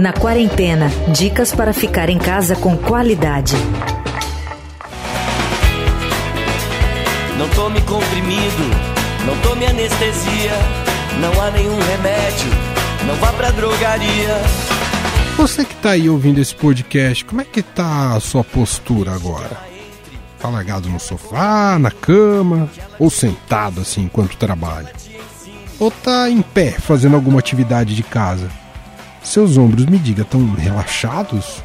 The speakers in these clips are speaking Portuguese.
Na quarentena, dicas para ficar em casa com qualidade. Não tome comprimido, não tome anestesia, não há nenhum remédio, não vá pra drogaria. Você que tá aí ouvindo esse podcast, como é que tá a sua postura agora? Tá largado no sofá, na cama ou sentado assim enquanto trabalha? Ou tá em pé fazendo alguma atividade de casa? Seus ombros, me diga, estão relaxados?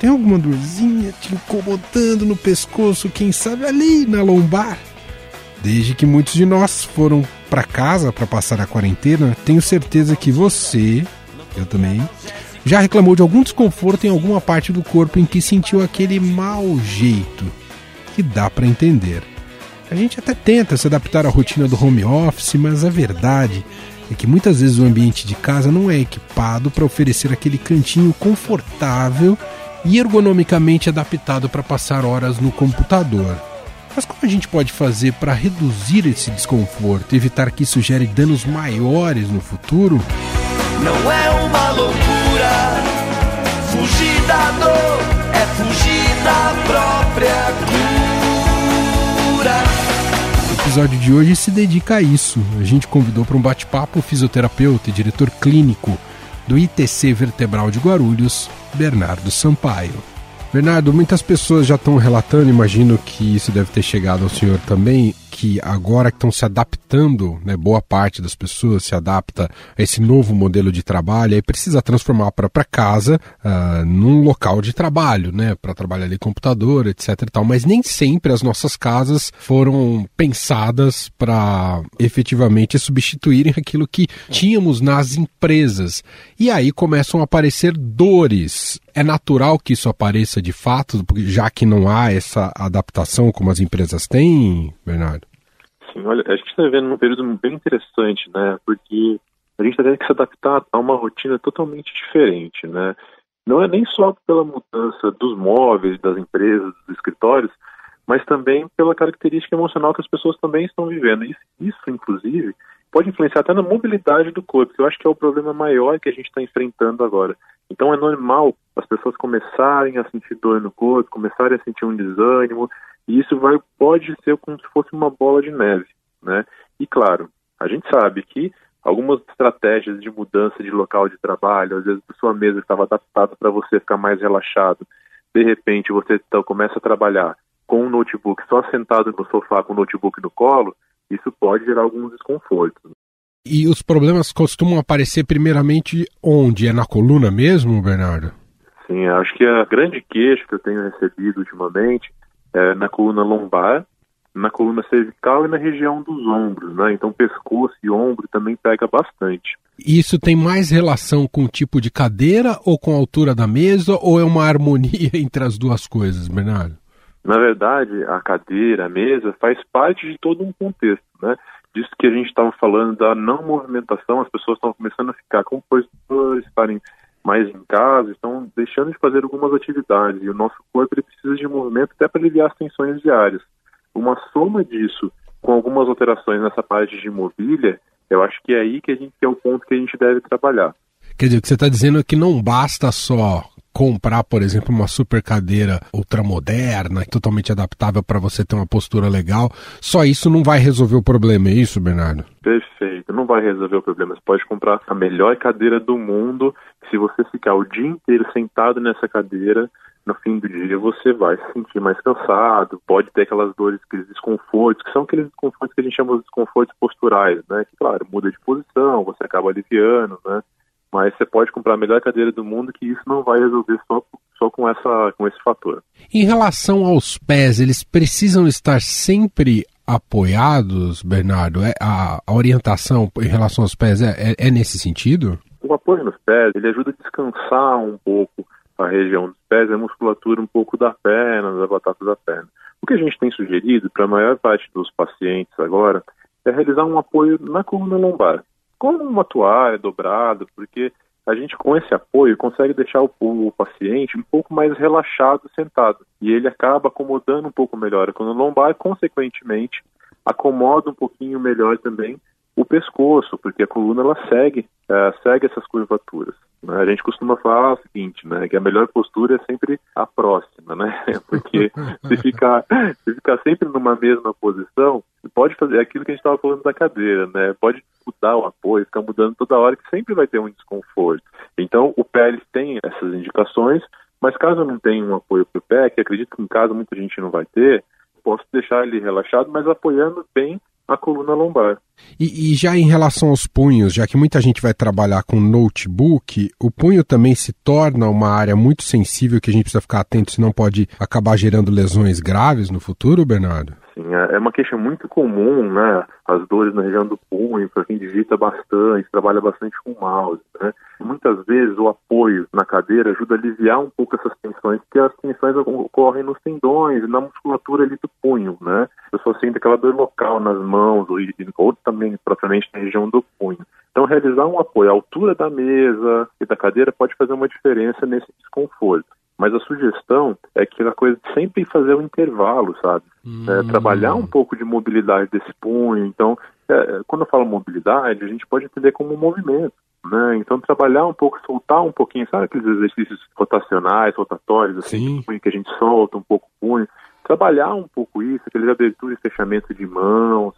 Tem alguma dorzinha te incomodando no pescoço, quem sabe ali na lombar? Desde que muitos de nós foram para casa para passar a quarentena, tenho certeza que você, eu também, já reclamou de algum desconforto em alguma parte do corpo em que sentiu aquele mau jeito, que dá para entender. A gente até tenta se adaptar à rotina do home office, mas a verdade é que muitas vezes o ambiente de casa não é equipado para oferecer aquele cantinho confortável e ergonomicamente adaptado para passar horas no computador. Mas como a gente pode fazer para reduzir esse desconforto e evitar que isso gere danos maiores no futuro? Não é uma loucura, fugir da dor é fugir episódio de hoje se dedica a isso. A gente convidou para um bate-papo o fisioterapeuta e diretor clínico do ITC Vertebral de Guarulhos, Bernardo Sampaio. Bernardo, muitas pessoas já estão relatando, imagino que isso deve ter chegado ao senhor também, que agora estão se adaptando, né, boa parte das pessoas se adapta a esse novo modelo de trabalho e precisa transformar para casa uh, num local de trabalho, né, para trabalhar ali computador, etc e tal. Mas nem sempre as nossas casas foram pensadas para efetivamente substituírem aquilo que tínhamos nas empresas. E aí começam a aparecer dores. É natural que isso apareça de fato, já que não há essa adaptação como as empresas têm, Bernardo? Sim, olha, a gente está vivendo um período bem interessante, né? Porque a gente está tendo que se adaptar a uma rotina totalmente diferente, né? Não é nem só pela mudança dos móveis, das empresas, dos escritórios, mas também pela característica emocional que as pessoas também estão vivendo. Isso, isso inclusive, pode influenciar até na mobilidade do corpo, que eu acho que é o problema maior que a gente está enfrentando agora. Então é normal as pessoas começarem a sentir dor no corpo, começarem a sentir um desânimo, e isso vai, pode ser como se fosse uma bola de neve, né? E claro, a gente sabe que algumas estratégias de mudança de local de trabalho, às vezes a sua mesa estava adaptada para você ficar mais relaxado, de repente você então começa a trabalhar com um notebook só sentado no sofá com o notebook no colo, isso pode gerar alguns desconfortos. E os problemas costumam aparecer primeiramente onde? É na coluna mesmo, Bernardo? Sim, acho que a grande queixa que eu tenho recebido ultimamente é, na coluna lombar, na coluna cervical e na região dos ombros, né? Então pescoço e ombro também pega bastante. Isso tem mais relação com o tipo de cadeira ou com a altura da mesa ou é uma harmonia entre as duas coisas, Bernardo? Na verdade, a cadeira, a mesa faz parte de todo um contexto, né? Disso que a gente estava falando da não movimentação, as pessoas estão começando a ficar compositores, estarem mais em casa, estão deixando de fazer algumas atividades e o nosso corpo ele precisa de movimento até para aliviar as tensões diárias. Uma soma disso com algumas alterações nessa parte de mobília, eu acho que é aí que a gente que é o ponto que a gente deve trabalhar. Quer dizer, o que você está dizendo é que não basta só comprar, por exemplo, uma super cadeira ultramoderna, totalmente adaptável para você ter uma postura legal, só isso não vai resolver o problema, é isso, Bernardo? Perfeito, não vai resolver o problema. Você pode comprar a melhor cadeira do mundo, se você ficar o dia inteiro sentado nessa cadeira, no fim do dia você vai se sentir mais cansado, pode ter aquelas dores, aqueles desconfortos, que são aqueles desconfortos que a gente chama de desconfortos posturais, né? Que, claro, muda de posição, você acaba aliviando, né? Mas você pode comprar a melhor cadeira do mundo que isso não vai resolver só, só com, essa, com esse fator. Em relação aos pés, eles precisam estar sempre apoiados, Bernardo? É, a, a orientação em relação aos pés é, é, é, nesse sentido? O apoio nos pés, ele ajuda a descansar um pouco a região dos pés, a musculatura um pouco da perna, da batata da perna. O que a gente tem sugerido para a maior parte dos pacientes agora é realizar um apoio na coluna lombar com uma toalha dobrada, porque a gente com esse apoio consegue deixar o, o, paciente um pouco mais relaxado sentado. E ele acaba acomodando um pouco melhor. A coluna lombar consequentemente acomoda um pouquinho melhor também o pescoço, porque a coluna ela segue, é, segue essas curvaturas. Né? A gente costuma falar o seguinte, né, que a melhor postura é sempre a próxima, né? Porque se ficar, se ficar sempre numa mesma posição, pode fazer aquilo que a gente estava falando da cadeira, né? Pode mudar o apoio, ficar mudando toda hora, que sempre vai ter um desconforto. Então, o pé tem essas indicações, mas caso não tenha um apoio para o pé, que acredito que em casa muita gente não vai ter, posso deixar ele relaxado, mas apoiando bem a coluna lombar. E, e, já em relação aos punhos, já que muita gente vai trabalhar com notebook, o punho também se torna uma área muito sensível que a gente precisa ficar atento, senão pode acabar gerando lesões graves no futuro, Bernardo? Sim, é, é uma queixa muito comum, né? As dores na região do punho, para quem digita bastante, trabalha bastante com mouse, né? Muitas vezes o apoio na cadeira ajuda a aliviar um pouco essas tensões, porque as tensões ocorrem nos tendões e na musculatura ali do punho, né? A pessoa sente aquela dor local nas mãos ou, ou também propriamente na região do punho. Então, realizar um apoio à altura da mesa e da cadeira pode fazer uma diferença nesse desconforto. Mas a sugestão é que a coisa sempre fazer um intervalo, sabe? Hum. É, trabalhar um pouco de mobilidade desse punho. Então, é, quando eu falo mobilidade, a gente pode entender como um movimento. Né? Então, trabalhar um pouco, soltar um pouquinho, sabe aqueles exercícios rotacionais, rotatórios, assim, punho, que a gente solta um pouco o punho? Trabalhar um pouco isso, aqueles abertura e fechamento de mãos,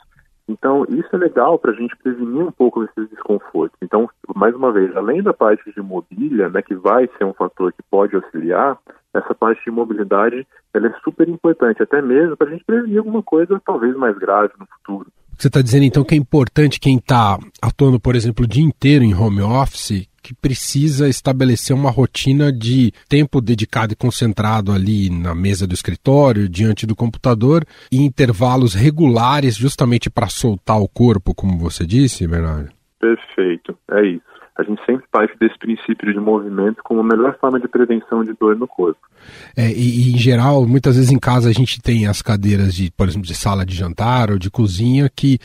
então, isso é legal para a gente prevenir um pouco esses desconfortos. Então, mais uma vez, além da parte de mobília, né, que vai ser um fator que pode auxiliar, essa parte de mobilidade ela é super importante, até mesmo para a gente prevenir alguma coisa talvez mais grave no futuro. Você está dizendo então que é importante quem está atuando, por exemplo, o dia inteiro em home office, que precisa estabelecer uma rotina de tempo dedicado e concentrado ali na mesa do escritório, diante do computador, e intervalos regulares, justamente para soltar o corpo, como você disse, Bernardo? Perfeito, é isso. A gente sempre parte desse princípio de movimento como a melhor forma de prevenção de dor no corpo. É, e, em geral, muitas vezes em casa a gente tem as cadeiras de, por exemplo, de sala de jantar ou de cozinha que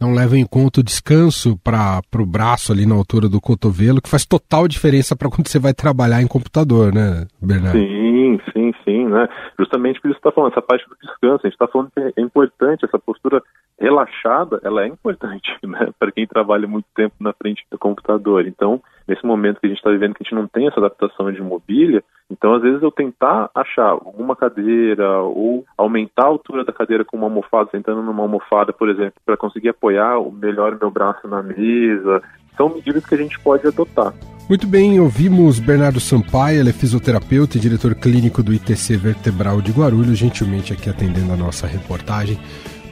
não levam em conta o descanso para o braço ali na altura do cotovelo, que faz total diferença para quando você vai trabalhar em computador, né, Bernardo? Sim, sim, sim, né? Justamente por isso que está falando, essa parte do descanso, a gente está falando que é importante essa postura relaxada, ela é importante, né, para quem trabalha muito tempo na frente do computador. Então, nesse momento que a gente está vivendo, que a gente não tem essa adaptação de mobília, então às vezes eu tentar achar alguma cadeira ou aumentar a altura da cadeira com uma almofada, sentando numa almofada, por exemplo, para conseguir apoiar melhor meu braço na mesa, são medidas que a gente pode adotar. Muito bem, ouvimos Bernardo Sampaio, ele é fisioterapeuta e diretor clínico do ITC Vertebral de Guarulhos, gentilmente aqui atendendo a nossa reportagem.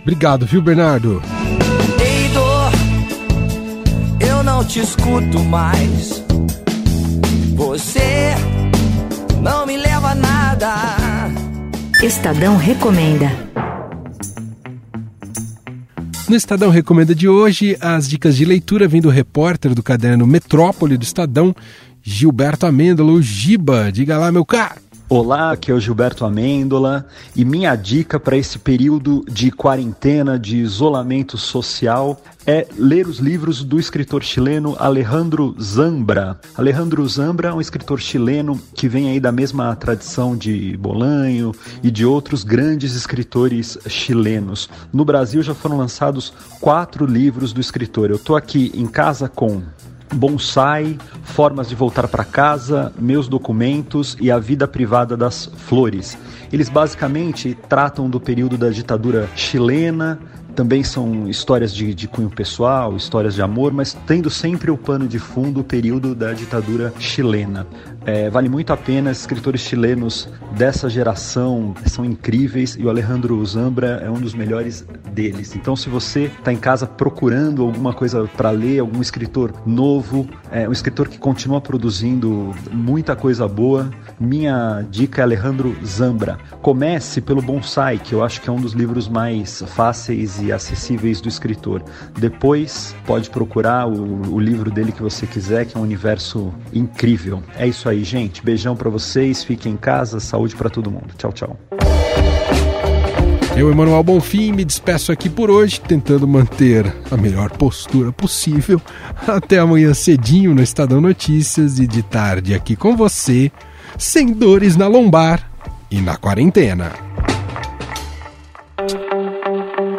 Obrigado, viu, Bernardo? Ei, dor, eu não te escuto mais. Você não me leva a nada. Estadão recomenda. No Estadão Recomenda de hoje, as dicas de leitura vêm do repórter do caderno Metrópole do Estadão, Gilberto Amêndola, o Giba. Diga lá, meu caro. Olá, aqui é o Gilberto Amêndola e minha dica para esse período de quarentena, de isolamento social, é ler os livros do escritor chileno Alejandro Zambra. Alejandro Zambra é um escritor chileno que vem aí da mesma tradição de Bolanho e de outros grandes escritores chilenos. No Brasil já foram lançados quatro livros do escritor. Eu estou aqui em casa com bonsai, formas de voltar para casa, meus documentos e a vida privada das flores. Eles basicamente tratam do período da ditadura chilena, também são histórias de, de, cunho pessoal, histórias de amor, mas tendo sempre o pano de fundo o período da ditadura chilena. É, vale muito a pena, escritores chilenos dessa geração são incríveis e o Alejandro Zambra é um dos melhores deles. Então, se você está em casa procurando alguma coisa para ler, algum escritor novo, é, um escritor que continua produzindo muita coisa boa, minha dica é Alejandro Zambra. Comece pelo Bonsai, que eu acho que é um dos livros mais fáceis e acessíveis do escritor. Depois, pode procurar o, o livro dele que você quiser, que é um universo incrível. É isso aí, gente. Beijão para vocês, fiquem em casa, saúde para todo mundo. Tchau, tchau. Eu, Emanuel Bonfim, me despeço aqui por hoje, tentando manter a melhor postura possível. Até amanhã cedinho no Estadão Notícias e de tarde aqui com você, sem dores na lombar e na quarentena.